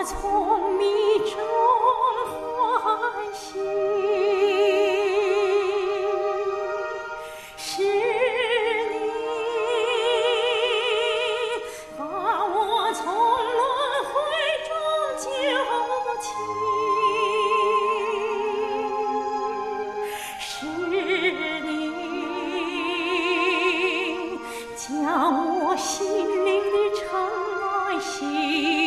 我从迷中唤醒，是你把我从轮回中救起，是你将我心灵的尘埃洗。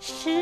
是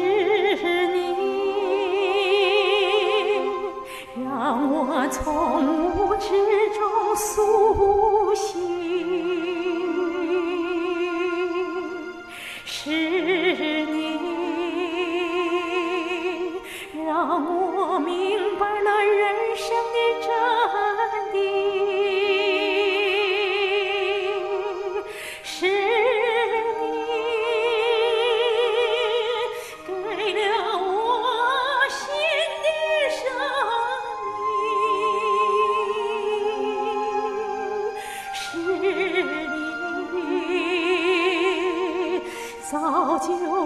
其实我